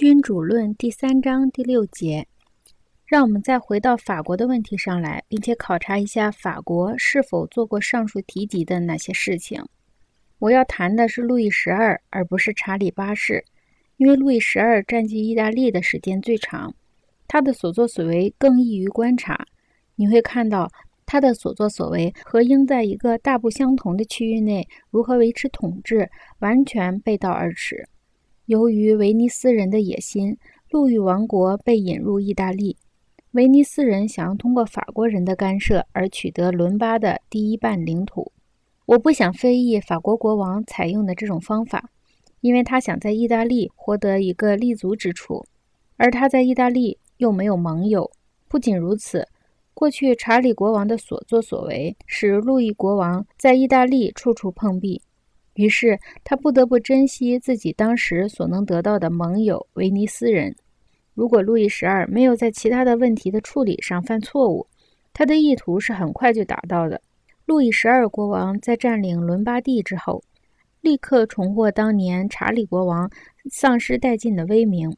君主论第三章第六节，让我们再回到法国的问题上来，并且考察一下法国是否做过上述提及的那些事情。我要谈的是路易十二，而不是查理八世，因为路易十二占据意大利的时间最长，他的所作所为更易于观察。你会看到他的所作所为和应在一个大不相同的区域内如何维持统治完全背道而驰。由于威尼斯人的野心，路易王国被引入意大利。威尼斯人想要通过法国人的干涉而取得伦巴的第一半领土。我不想非议法国国王采用的这种方法，因为他想在意大利获得一个立足之处，而他在意大利又没有盟友。不仅如此，过去查理国王的所作所为使路易国王在意大利处处碰壁。于是他不得不珍惜自己当时所能得到的盟友威尼斯人。如果路易十二没有在其他的问题的处理上犯错误，他的意图是很快就达到的。路易十二国王在占领伦巴第之后，立刻重获当年查理国王丧失殆尽的威名。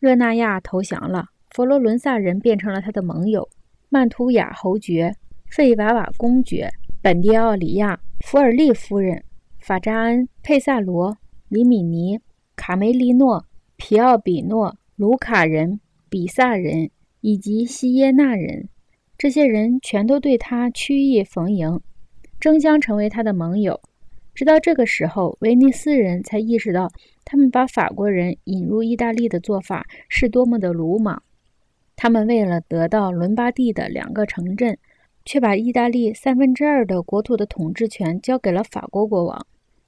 热那亚投降了，佛罗伦萨人变成了他的盟友。曼图雅侯爵、费瓦瓦公爵、本迪奥里亚、福尔利夫人。法扎恩、佩萨罗、里米尼、卡梅利诺、皮奥比诺、卢卡人、比萨人以及西耶纳人，这些人全都对他曲意逢迎，争相成为他的盟友。直到这个时候，威尼斯人才意识到，他们把法国人引入意大利的做法是多么的鲁莽。他们为了得到伦巴第的两个城镇，却把意大利三分之二的国土的统治权交给了法国国王。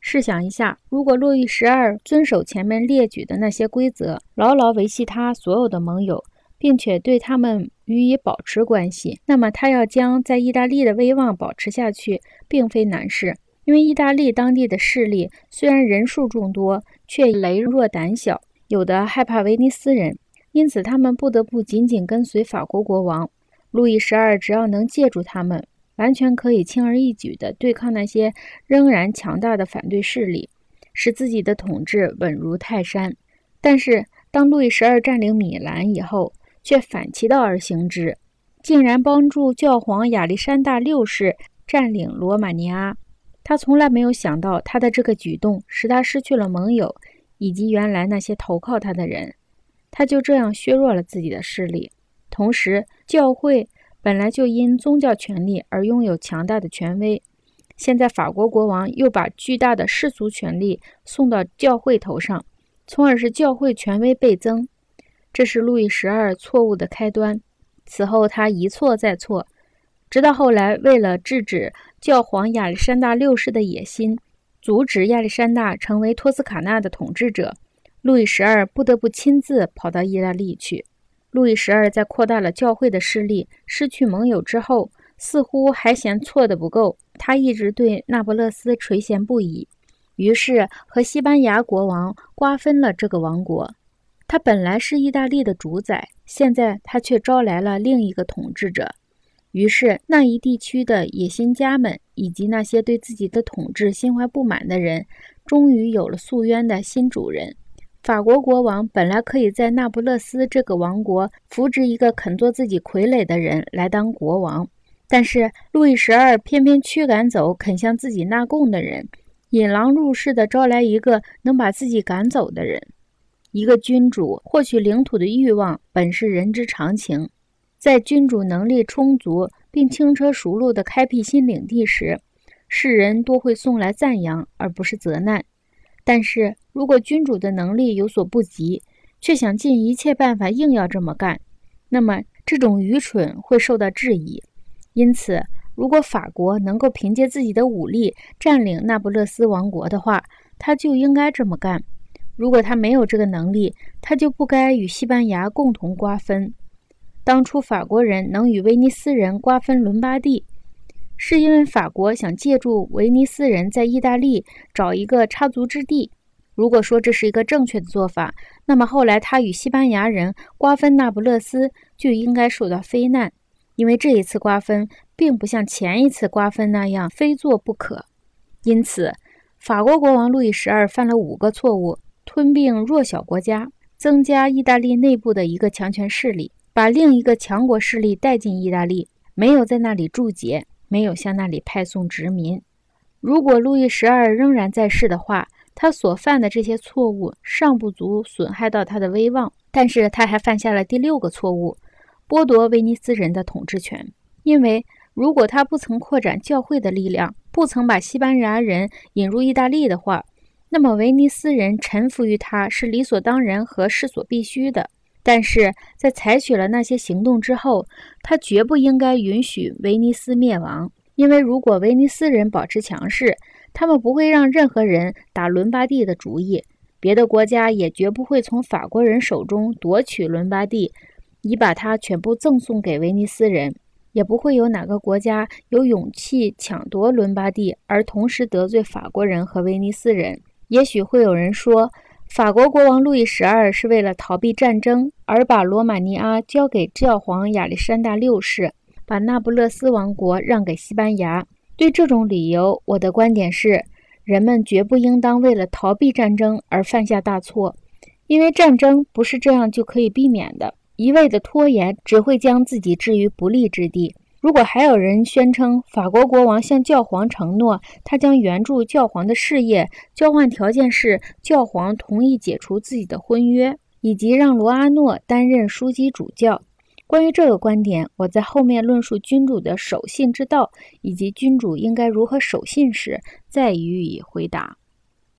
试想一下，如果路易十二遵守前面列举的那些规则，牢牢维系他所有的盟友，并且对他们予以保持关系，那么他要将在意大利的威望保持下去，并非难事。因为意大利当地的势力虽然人数众多，却羸弱胆小，有的害怕威尼斯人，因此他们不得不紧紧跟随法国国王。路易十二只要能借助他们。完全可以轻而易举地对抗那些仍然强大的反对势力，使自己的统治稳如泰山。但是，当路易十二占领米兰以后，却反其道而行之，竟然帮助教皇亚历山大六世占领罗马尼亚。他从来没有想到，他的这个举动使他失去了盟友以及原来那些投靠他的人。他就这样削弱了自己的势力，同时教会。本来就因宗教权力而拥有强大的权威，现在法国国王又把巨大的世俗权力送到教会头上，从而使教会权威倍增。这是路易十二错误的开端。此后他一错再错，直到后来为了制止教皇亚历山大六世的野心，阻止亚历山大成为托斯卡纳的统治者，路易十二不得不亲自跑到意大利去。路易十二在扩大了教会的势力、失去盟友之后，似乎还嫌错的不够。他一直对那不勒斯垂涎不已，于是和西班牙国王瓜分了这个王国。他本来是意大利的主宰，现在他却招来了另一个统治者。于是那一地区的野心家们以及那些对自己的统治心怀不满的人，终于有了诉冤的新主人。法国国王本来可以在那不勒斯这个王国扶植一个肯做自己傀儡的人来当国王，但是路易十二偏偏驱赶走肯向自己纳贡的人，引狼入室的招来一个能把自己赶走的人。一个君主获取领土的欲望本是人之常情，在君主能力充足并轻车熟路地开辟新领地时，世人多会送来赞扬而不是责难。但是如果君主的能力有所不及，却想尽一切办法硬要这么干，那么这种愚蠢会受到质疑。因此，如果法国能够凭借自己的武力占领那不勒斯王国的话，他就应该这么干；如果他没有这个能力，他就不该与西班牙共同瓜分。当初法国人能与威尼斯人瓜分伦巴第。是因为法国想借助威尼斯人在意大利找一个插足之地。如果说这是一个正确的做法，那么后来他与西班牙人瓜分那不勒斯就应该受到非难，因为这一次瓜分并不像前一次瓜分那样非做不可。因此，法国国王路易十二犯了五个错误：吞并弱小国家，增加意大利内部的一个强权势力，把另一个强国势力带进意大利，没有在那里驻节，没有向那里派送殖民。如果路易十二仍然在世的话，他所犯的这些错误尚不足损害到他的威望，但是他还犯下了第六个错误，剥夺威尼斯人的统治权。因为如果他不曾扩展教会的力量，不曾把西班牙人引入意大利的话，那么威尼斯人臣服于他是理所当然和势所必须的。但是在采取了那些行动之后，他绝不应该允许威尼斯灭亡，因为如果威尼斯人保持强势，他们不会让任何人打伦巴第的主意，别的国家也绝不会从法国人手中夺取伦巴第，以把它全部赠送给威尼斯人。也不会有哪个国家有勇气抢夺伦巴第，而同时得罪法国人和威尼斯人。也许会有人说，法国国王路易十二是为了逃避战争而把罗马尼亚交给教皇亚历山大六世，把那不勒斯王国让给西班牙。对这种理由，我的观点是：人们绝不应当为了逃避战争而犯下大错，因为战争不是这样就可以避免的。一味的拖延只会将自己置于不利之地。如果还有人宣称法国国王向教皇承诺他将援助教皇的事业，交换条件是教皇同意解除自己的婚约，以及让罗阿诺担任枢机主教，关于这个观点，我在后面论述君主的守信之道以及君主应该如何守信时再予以回答。